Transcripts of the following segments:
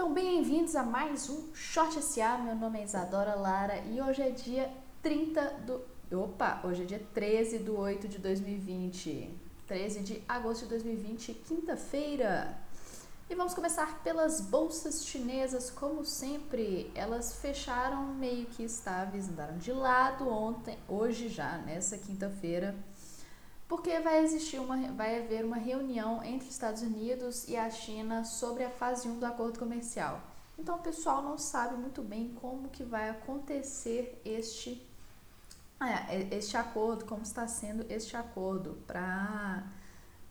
Então, bem-vindos a mais um Short SA. Meu nome é Isadora Lara e hoje é dia 30 do. Opa! Hoje é dia 13 do 8 de 2020. 13 de agosto de 2020, quinta-feira. E vamos começar pelas bolsas chinesas, como sempre, elas fecharam meio que estáveis, andaram de lado ontem, hoje já, nessa quinta-feira porque vai existir uma, vai haver uma reunião entre os Estados Unidos e a China sobre a fase 1 do acordo comercial. Então o pessoal não sabe muito bem como que vai acontecer este, é, este acordo, como está sendo este acordo, para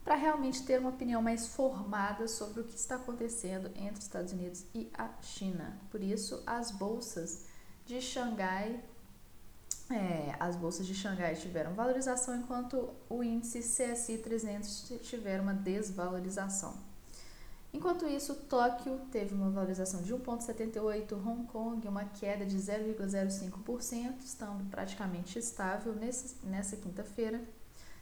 para realmente ter uma opinião mais formada sobre o que está acontecendo entre os Estados Unidos e a China. Por isso, as bolsas de Xangai é, as bolsas de Xangai tiveram valorização, enquanto o índice CSI 300 tiveram uma desvalorização. Enquanto isso, Tóquio teve uma valorização de 1,78%, Hong Kong uma queda de 0,05%, estando praticamente estável nesse, nessa quinta-feira.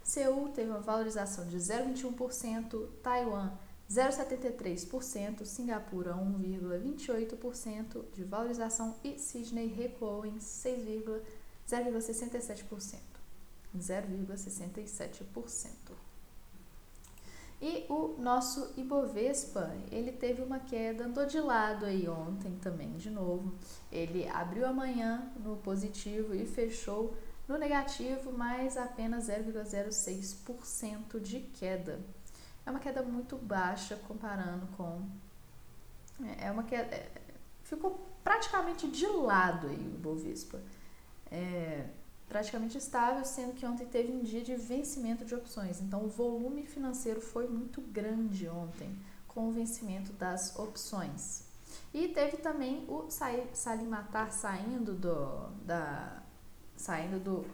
Seul teve uma valorização de 0,21%, Taiwan 0,73%, Singapura 1,28% de valorização e Sydney recuou em 6,5%. 0,67%. 0,67%. E o nosso Ibovespa, ele teve uma queda, andou de lado aí ontem também, de novo. Ele abriu amanhã no positivo e fechou no negativo, mais apenas 0,06% de queda. É uma queda muito baixa comparando com. É, é uma queda. É, ficou praticamente de lado aí o Ibovespa é, praticamente estável, sendo que ontem teve um dia de vencimento de opções. Então, o volume financeiro foi muito grande ontem com o vencimento das opções. E teve também o Salim Matar saindo do, da, saindo do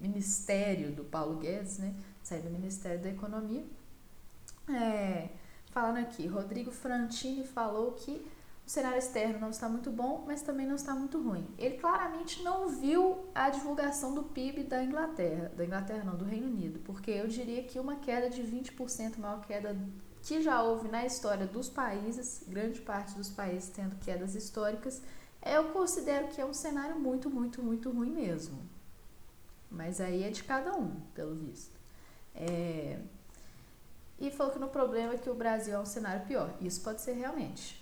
Ministério do Paulo Guedes, né? Saindo do Ministério da Economia. É, falando aqui, Rodrigo Frantini falou que o cenário externo não está muito bom, mas também não está muito ruim. Ele claramente não viu a divulgação do PIB da Inglaterra, da Inglaterra não, do Reino Unido, porque eu diria que uma queda de 20%, maior queda que já houve na história dos países, grande parte dos países tendo quedas históricas, eu considero que é um cenário muito, muito, muito ruim mesmo. Mas aí é de cada um, pelo visto. É... E falou que no problema é que o Brasil é um cenário pior. Isso pode ser realmente.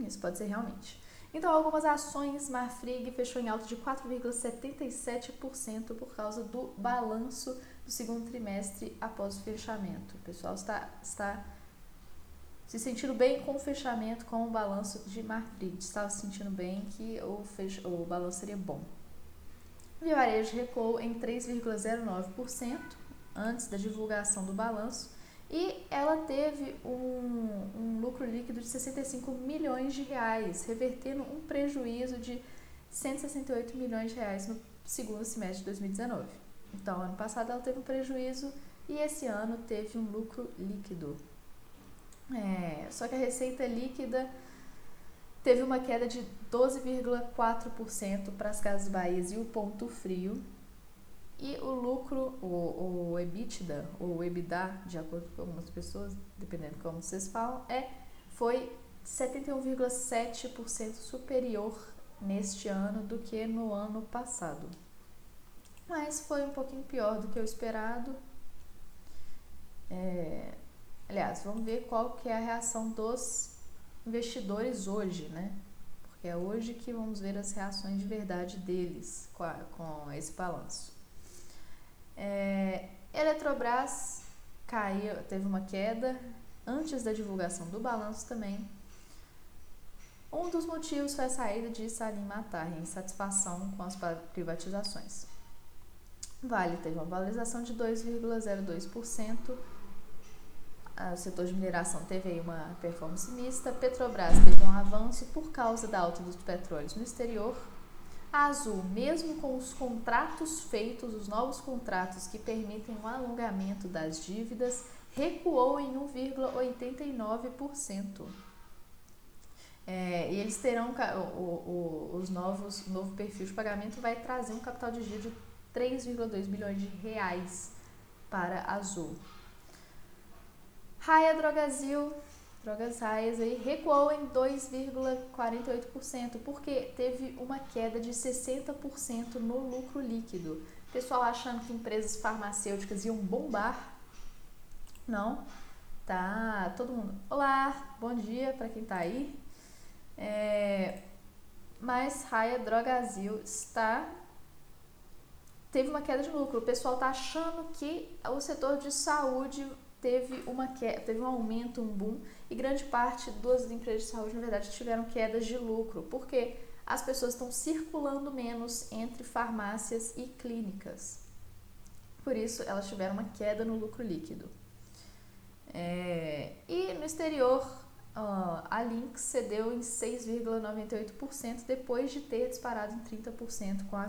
Isso pode ser realmente. Então, algumas ações, Marfrig fechou em alta de 4,77% por causa do balanço do segundo trimestre após o fechamento. O pessoal está, está se sentindo bem com o fechamento, com o balanço de Marfrig. Estava se sentindo bem que o, fech... o balanço seria bom. O Vivarejo recuou em 3,09% antes da divulgação do balanço e ela teve um, um lucro líquido de 65 milhões de reais, revertendo um prejuízo de 168 milhões de reais no segundo semestre de 2019. Então, ano passado ela teve um prejuízo e esse ano teve um lucro líquido. É, só que a receita líquida teve uma queda de 12,4% para as Casas Bahias e o Ponto Frio, e o lucro, o, o EBITDA, ou EBITDA, de acordo com algumas pessoas, dependendo de como vocês falam, é, foi 71,7% superior neste ano do que no ano passado. Mas foi um pouquinho pior do que o esperado. É, aliás, vamos ver qual que é a reação dos investidores hoje, né? Porque é hoje que vamos ver as reações de verdade deles com, a, com esse balanço. É, Eletrobras caiu, teve uma queda antes da divulgação do balanço também. Um dos motivos foi a saída de Salim Matar em insatisfação com as privatizações. Vale teve uma valorização de 2,02%. O setor de mineração teve uma performance mista. Petrobras teve um avanço por causa da alta dos petróleos no exterior a Azul, mesmo com os contratos feitos, os novos contratos que permitem o alongamento das dívidas, recuou em 1,89%. É, e eles terão o, o, os novos, novo perfil de pagamento vai trazer um capital de giro de 3,2 bilhões de reais para a Azul. Raia Drogazil Drogas Raias aí recuou em 2,48%, porque teve uma queda de 60% no lucro líquido. Pessoal achando que empresas farmacêuticas iam bombar. Não. Tá, todo mundo. Olá, bom dia para quem tá aí. É, mas Raia Drogazil está teve uma queda de lucro. O pessoal está achando que o setor de saúde teve uma queda, teve um aumento, um boom, e grande parte das empresas de saúde, na verdade, tiveram quedas de lucro, porque as pessoas estão circulando menos entre farmácias e clínicas. Por isso, elas tiveram uma queda no lucro líquido. É, e no exterior, a Lynx cedeu em 6,98% depois de ter disparado em 30% com a,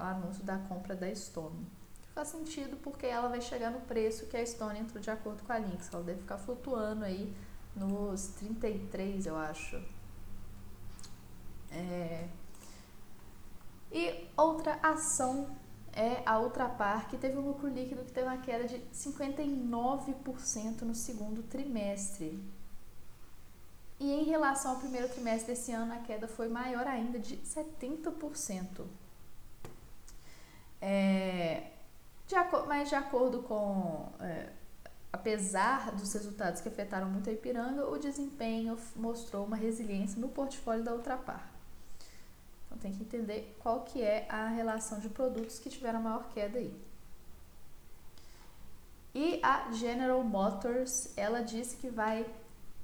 o anúncio da compra da Stone. Faz sentido porque ela vai chegar no preço que a Stone entrou de acordo com a Lynx. Ela deve ficar flutuando aí nos 33, eu acho. É... E outra ação é a Ultrapar, que teve um lucro líquido que teve uma queda de 59% no segundo trimestre. E em relação ao primeiro trimestre desse ano, a queda foi maior ainda, de 70%. É, de mas de acordo com. É, apesar dos resultados que afetaram muito a Ipiranga, o desempenho mostrou uma resiliência no portfólio da Ultrapar. Então tem que entender qual que é a relação de produtos que tiveram maior queda aí. E a General Motors, ela disse que vai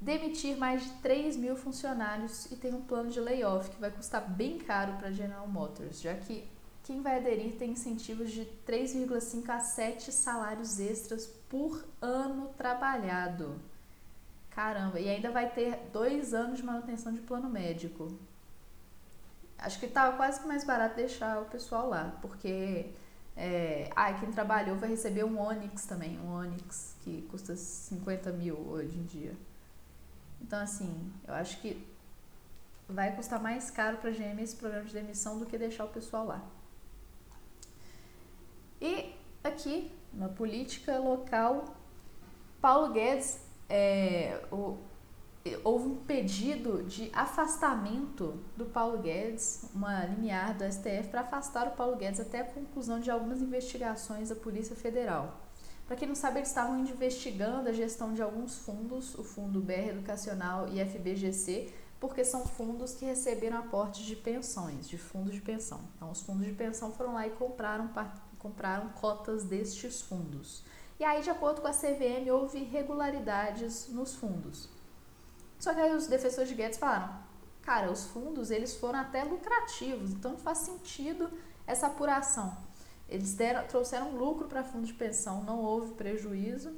demitir mais de 3 mil funcionários e tem um plano de layoff que vai custar bem caro para a General Motors, já que quem vai aderir tem incentivos de 3,5 a 7 salários extras por ano trabalhado. Caramba, e ainda vai ter dois anos de manutenção de plano médico. Acho que estava quase que mais barato deixar o pessoal lá, porque é, ah, quem trabalhou vai receber um Onix também, um Onix que custa 50 mil hoje em dia. Então, assim, eu acho que vai custar mais caro para a GM esse programa de demissão do que deixar o pessoal lá. E aqui, na política local, Paulo Guedes, é, o, houve um pedido de afastamento do Paulo Guedes, uma limiar do STF para afastar o Paulo Guedes até a conclusão de algumas investigações da Polícia Federal. Para quem não sabe, eles estavam investigando a gestão de alguns fundos, o Fundo BR Educacional e FBGC, porque são fundos que receberam aportes de pensões, de fundos de pensão. Então, os fundos de pensão foram lá e compraram compraram cotas destes fundos. E aí, de acordo com a CVM, houve irregularidades nos fundos. Só que aí os defensores de Guedes falaram, cara, os fundos eles foram até lucrativos, então não faz sentido essa apuração. Eles deram, trouxeram lucro para fundo de pensão, não houve prejuízo,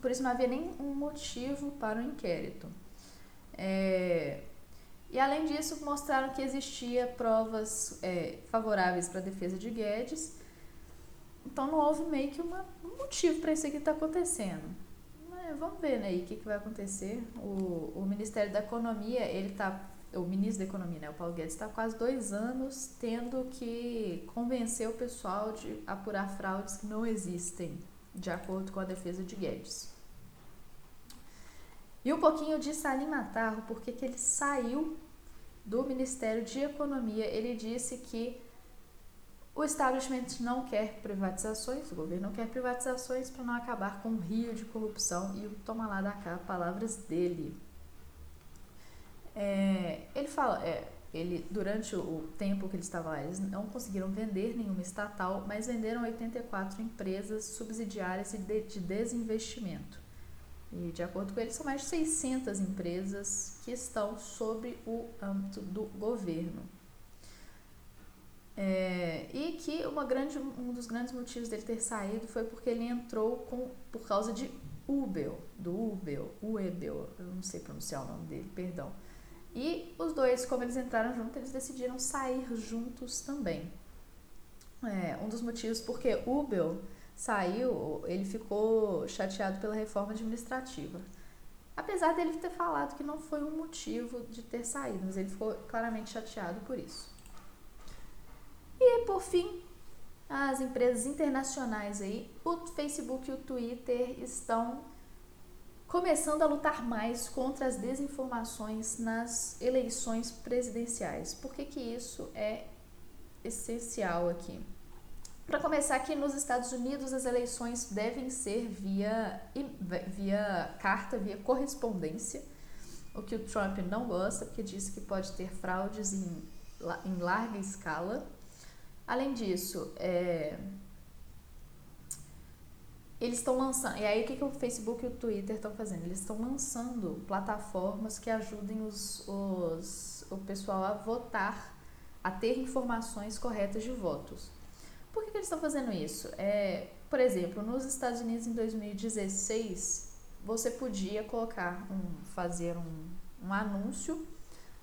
por isso não havia nenhum motivo para o inquérito. É, e além disso, mostraram que existia provas é, favoráveis para a defesa de Guedes. Então não houve meio que uma, um motivo para isso aqui estar tá acontecendo. Mas vamos ver né, o que, que vai acontecer. O, o Ministério da Economia, ele está o ministro da Economia, né, o Paulo Guedes, está quase dois anos tendo que convencer o pessoal de apurar fraudes que não existem, de acordo com a defesa de Guedes. E um pouquinho de Salim Matarro, porque que ele saiu do Ministério de Economia. Ele disse que o establishment não quer privatizações, o governo não quer privatizações para não acabar com o rio de corrupção e o toma lá da cá, palavras dele. É, ele fala, é, ele durante o tempo que ele estava lá, eles não conseguiram vender nenhuma estatal, mas venderam 84 empresas subsidiárias de desinvestimento. E, de acordo com ele, são mais de 600 empresas que estão sob o âmbito do governo. É, e que uma grande, um dos grandes motivos dele ter saído foi porque ele entrou com, por causa de Ubel, do Ubel, Uebel, eu não sei pronunciar o nome dele, perdão. E os dois, como eles entraram juntos, eles decidiram sair juntos também. É, um dos motivos porque Ubel saiu, ele ficou chateado pela reforma administrativa. Apesar dele ter falado que não foi um motivo de ter saído, mas ele ficou claramente chateado por isso. E por fim, as empresas internacionais aí, o Facebook e o Twitter estão começando a lutar mais contra as desinformações nas eleições presidenciais. Por que, que isso é essencial aqui? Para começar, aqui nos Estados Unidos as eleições devem ser via, via carta, via correspondência, o que o Trump não gosta, porque diz que pode ter fraudes em, em larga escala. Além disso, é, eles estão lançando. E aí, o que, que o Facebook e o Twitter estão fazendo? Eles estão lançando plataformas que ajudem os, os, o pessoal a votar, a ter informações corretas de votos. Por que, que eles estão fazendo isso? É, por exemplo, nos Estados Unidos em 2016, você podia colocar um, fazer um, um anúncio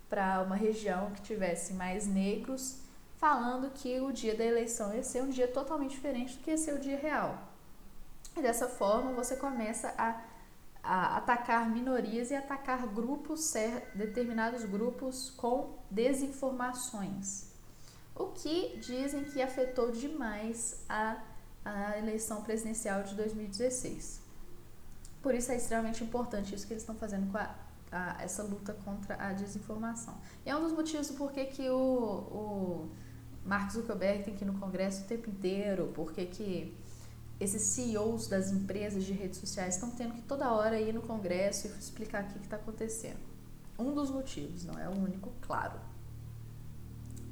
para uma região que tivesse mais negros, falando que o dia da eleição ia ser um dia totalmente diferente do que ia ser o dia real. E dessa forma você começa a, a atacar minorias e atacar grupos, determinados grupos com desinformações. O que dizem que afetou demais a, a eleição presidencial de 2016. Por isso é extremamente importante isso que eles estão fazendo com a, a, essa luta contra a desinformação. E é um dos motivos porquê que o, o Mark Zuckerberg tem que ir no Congresso o tempo inteiro, porque que esses CEOs das empresas de redes sociais estão tendo que toda hora ir no Congresso e explicar o que está acontecendo. Um dos motivos, não é o único, claro.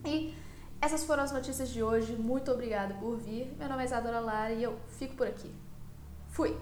E essas foram as notícias de hoje. Muito obrigada por vir. Meu nome é Isadora Lara e eu fico por aqui. Fui!